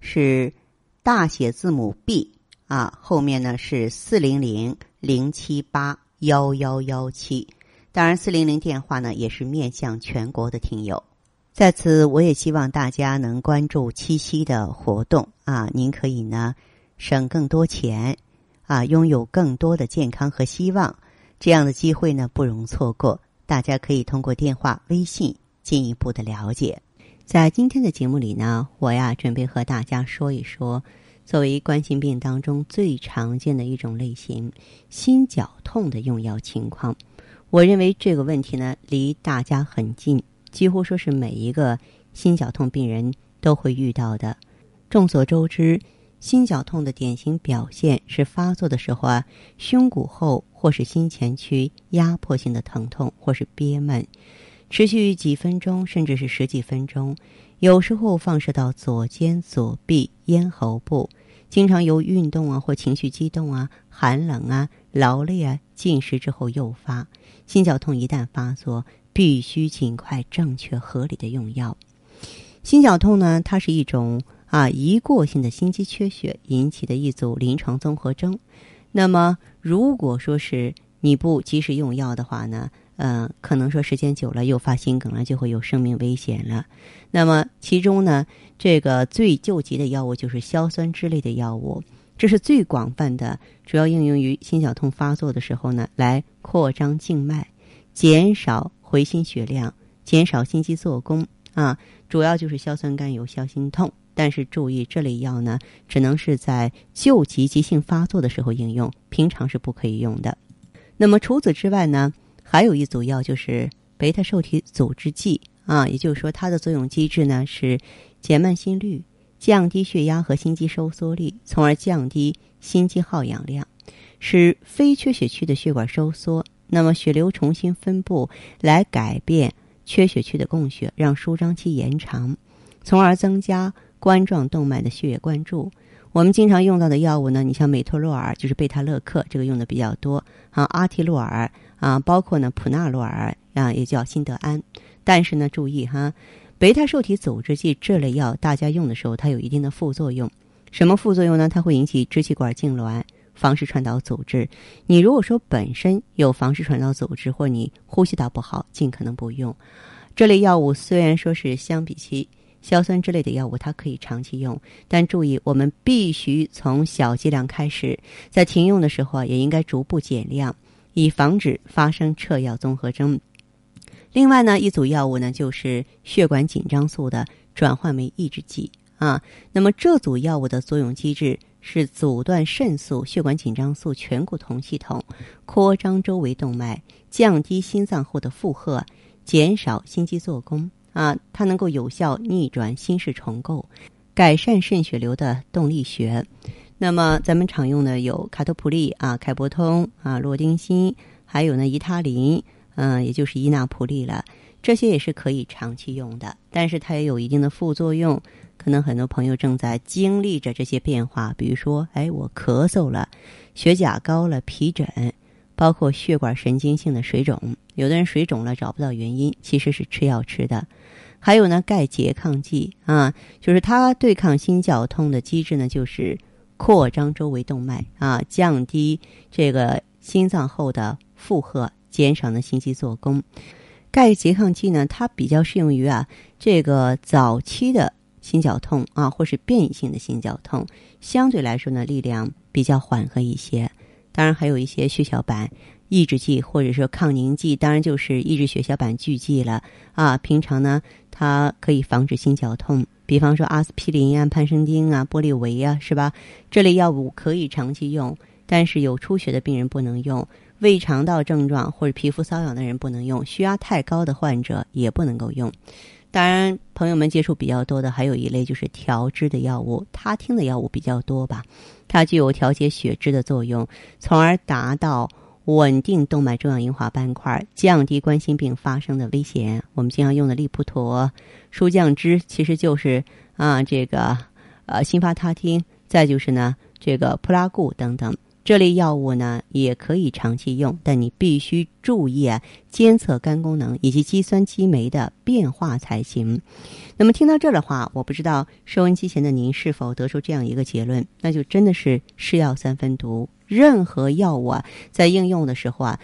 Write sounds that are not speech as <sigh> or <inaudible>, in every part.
是大写字母 B 啊，后面呢是四零零零七八幺幺幺七。当然，四零零电话呢也是面向全国的听友。在此，我也希望大家能关注七夕的活动啊！您可以呢省更多钱啊，拥有更多的健康和希望。这样的机会呢不容错过，大家可以通过电话、微信进一步的了解。在今天的节目里呢，我呀准备和大家说一说，作为冠心病当中最常见的一种类型——心绞痛的用药情况。我认为这个问题呢离大家很近。几乎说是每一个心绞痛病人都会遇到的。众所周知，心绞痛的典型表现是发作的时候啊，胸骨后或是心前区压迫性的疼痛，或是憋闷，持续几分钟甚至是十几分钟，有时候放射到左肩、左臂、咽喉部，经常由运动啊或情绪激动啊、寒冷啊、劳累啊、进食之后诱发。心绞痛一旦发作。必须尽快、正确、合理的用药。心绞痛呢，它是一种啊一过性的心肌缺血引起的一组临床综合征。那么，如果说是你不及时用药的话呢，嗯，可能说时间久了诱发心梗了，就会有生命危险了。那么，其中呢，这个最救急的药物就是硝酸酯类的药物，这是最广泛的，主要应用于心绞痛发作的时候呢，来扩张静脉，减少。回心血量，减少心肌做工啊，主要就是硝酸甘油消心痛。但是注意，这类药呢，只能是在救急急性发作的时候应用，平常是不可以用的。那么除此之外呢，还有一组药就是贝塔受体阻滞剂啊，也就是说它的作用机制呢是减慢心率、降低血压和心肌收缩力，从而降低心肌耗氧量，使非缺血区的血管收缩。那么血流重新分布，来改变缺血区的供血，让舒张期延长，从而增加冠状动脉的血液灌注。我们经常用到的药物呢，你像美托洛尔，就是贝塔勒克，这个用的比较多啊。阿替洛尔啊，包括呢普纳洛尔啊，也叫辛德安。但是呢，注意哈，贝塔受体阻滞剂这类药，大家用的时候它有一定的副作用。什么副作用呢？它会引起支气管痉挛。房室传导阻滞，你如果说本身有房室传导阻滞，或你呼吸道不好，尽可能不用这类药物。虽然说是相比起硝酸之类的药物，它可以长期用，但注意我们必须从小剂量开始，在停用的时候啊也应该逐步减量，以防止发生撤药综合征。另外呢，一组药物呢就是血管紧张素的转换酶抑制剂啊。那么这组药物的作用机制。是阻断肾素、血管紧张素醛固酮系统，扩张周围动脉，降低心脏后的负荷，减少心肌做工啊。它能够有效逆转心室重构，改善肾血流的动力学。那么咱们常用的有卡托普利啊、凯博通啊、洛丁锌，还有呢伊他林，嗯，也就是伊那普利了。这些也是可以长期用的，但是它也有一定的副作用。可能很多朋友正在经历着这些变化，比如说，哎，我咳嗽了，血钾高了，皮疹，包括血管神经性的水肿。有的人水肿了找不到原因，其实是吃药吃的。还有呢，钙拮抗剂啊，就是它对抗心绞痛的机制呢，就是扩张周围动脉啊，降低这个心脏后的负荷，减少呢心肌做工。钙拮抗剂呢，它比较适用于啊这个早期的。心绞痛啊，或是变异性的心绞痛，相对来说呢，力量比较缓和一些。当然，还有一些血小板抑制剂，或者说抗凝剂，当然就是抑制血小板聚集了啊。平常呢，它可以防止心绞痛，比方说阿司匹林啊、潘生丁啊、玻利维啊，是吧？这类药物可以长期用，但是有出血的病人不能用，胃肠道症状或者皮肤瘙痒的人不能用，血压太高的患者也不能够用。当然，朋友们接触比较多的还有一类就是调脂的药物，他汀的药物比较多吧。它具有调节血脂的作用，从而达到稳定动脉粥样硬化斑块，降低冠心病发生的危险。我们经常用的利普妥、舒降脂，其实就是啊这个呃辛发他汀，再就是呢这个普拉固等等。这类药物呢，也可以长期用，但你必须注意啊，监测肝功能以及肌酸激酶的变化才行。那么听到这儿的话，我不知道收音机前的您是否得出这样一个结论，那就真的是是药三分毒。任何药物啊，在应用的时候啊，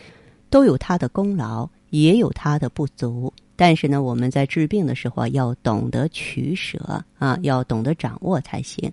都有它的功劳，也有它的不足。但是呢，我们在治病的时候啊，要懂得取舍啊，要懂得掌握才行。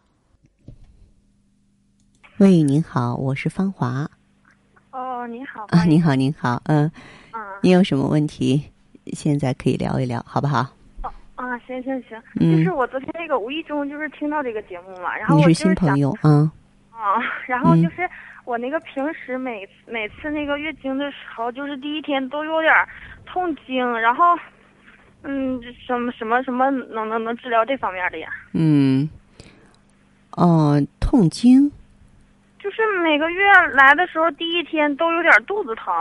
喂，您好，我是芳华。哦，您好。啊，您好，您好，嗯。嗯。你有什么问题？现在可以聊一聊，好不好？哦啊，行行行。嗯。就是我昨天那个无意中就是听到这个节目嘛，然后我就是新朋友啊。啊，然后就是我那个平时每每次那个月经的时候，就是第一天都有点痛经，然后嗯，什么什么什么能能能治疗这方面的呀？嗯。哦，痛经。就是每个月来的时候，第一天都有点肚子疼，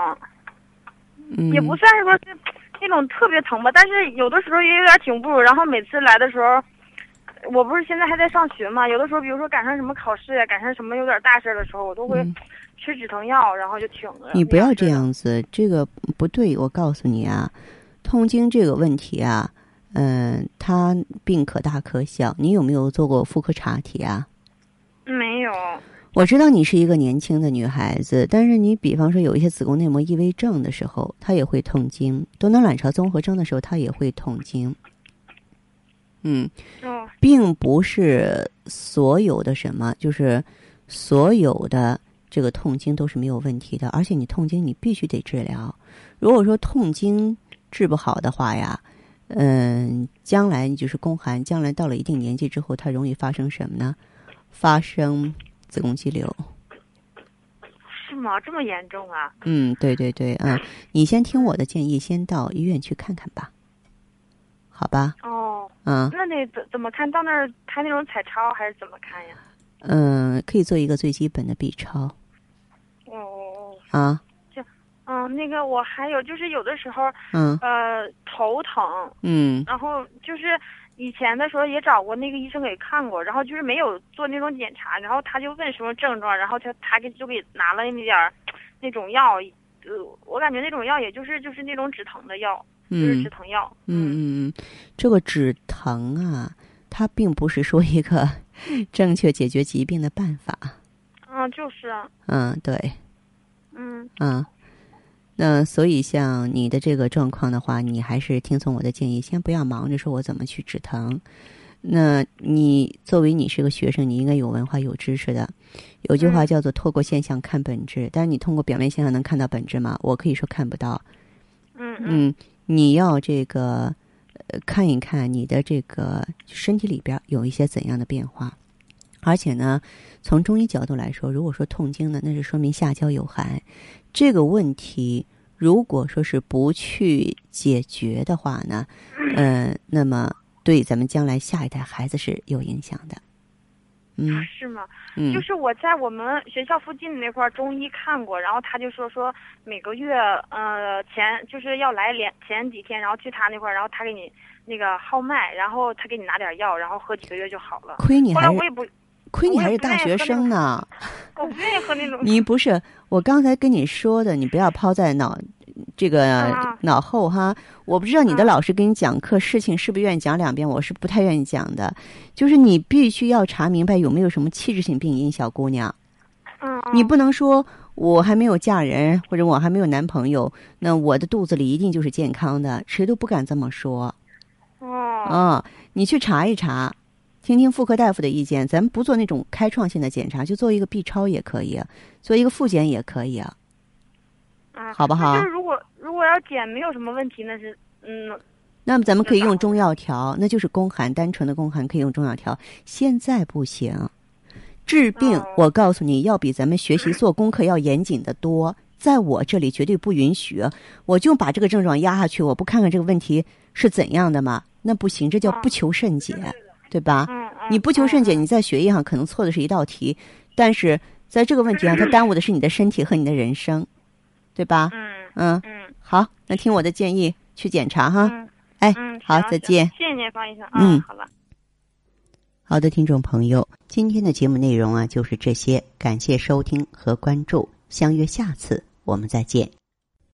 嗯，也不算是说是那种特别疼吧，但是有的时候也有点挺不住。然后每次来的时候，我不是现在还在上学嘛，有的时候比如说赶上什么考试呀，赶上什么有点大事的时候，我都会吃止疼药，然后就挺着。你不要这样子，这个不对。我告诉你啊，痛经这个问题啊，嗯，它病可大可小。你有没有做过妇科查体啊？没有。我知道你是一个年轻的女孩子，但是你比方说有一些子宫内膜异位症的时候，她也会痛经；多囊卵巢综合征的时候，她也会痛经。嗯，并不是所有的什么，就是所有的这个痛经都是没有问题的，而且你痛经你必须得治疗。如果说痛经治不好的话呀，嗯，将来你就是宫寒，将来到了一定年纪之后，它容易发生什么呢？发生。子宫肌瘤是吗？这么严重啊？嗯，对对对，嗯，你先听我的建议，先到医院去看看吧，好吧？哦，嗯，那得怎怎么看到那儿拍那种彩超还是怎么看呀？嗯，可以做一个最基本的 B 超。哦哦哦。啊。就嗯，那个我还有就是有的时候，嗯，呃，头疼，嗯，然后就是。以前的时候也找过那个医生给看过，然后就是没有做那种检查，然后他就问什么症状，然后他他给就给拿了那点儿那种药，呃，我感觉那种药也就是就是那种止疼的药，就是止疼药。嗯嗯嗯，这个止疼啊，它并不是说一个 <laughs> 正确解决疾病的办法。嗯，就是。嗯，对。嗯。嗯。那所以像你的这个状况的话，你还是听从我的建议，先不要忙着说我怎么去止疼。那你作为你是个学生，你应该有文化有知识的。有句话叫做“透过现象看本质”，但是你通过表面现象能看到本质吗？我可以说看不到。嗯嗯，你要这个呃看一看你的这个身体里边有一些怎样的变化，而且呢，从中医角度来说，如果说痛经呢，那是说明下焦有寒。这个问题，如果说是不去解决的话呢，嗯，那么对咱们将来下一代孩子是有影响的。嗯，是吗？嗯，就是我在我们学校附近那块中医看过，然后他就说说每个月呃前就是要来连前几天，然后去他那块儿，然后他给你那个号脉，然后他给你拿点药，然后喝几个月就好了。亏你还是我也不。亏你还是大学生呢，我不愿意喝那种。你不是我刚才跟你说的，你不要抛在脑这个脑后哈。我不知道你的老师给你讲课事情是不是愿意讲两遍，我是不太愿意讲的。就是你必须要查明白有没有什么器质性病因，小姑娘。嗯。你不能说我还没有嫁人，或者我还没有男朋友，那我的肚子里一定就是健康的，谁都不敢这么说。哦。啊，你去查一查，听听妇科大夫的意见。咱们不做那种开创性的检查，就做一个 B 超也可以，做一个复检也可以啊。啊，好不好就是如果如果要检没有什么问题，那是嗯，那么咱们可以用中药调，那就是宫寒，单纯的宫寒可以用中药调。现在不行，治病、哦我告诉你要比咱们学习 <laughs> 做功课要严谨的多。在我这里绝对不允许，我就把这个症状压下去，我不看看这个问题是怎样的吗？那不行，这叫不求甚解，对吧？你不求甚解，嗯你在学业上可能错的是一道题，但是在这个问题上，它耽误的是你的身体和你的人生，对吧？嗯嗯，嗯好，那听我的建议去检查哈。嗯哎，嗯，好再见谢谢您，方医生。嗯好了。好的，听众朋友，今天的节目内容啊就是这些，感谢收听和关注，相约下次我们再见。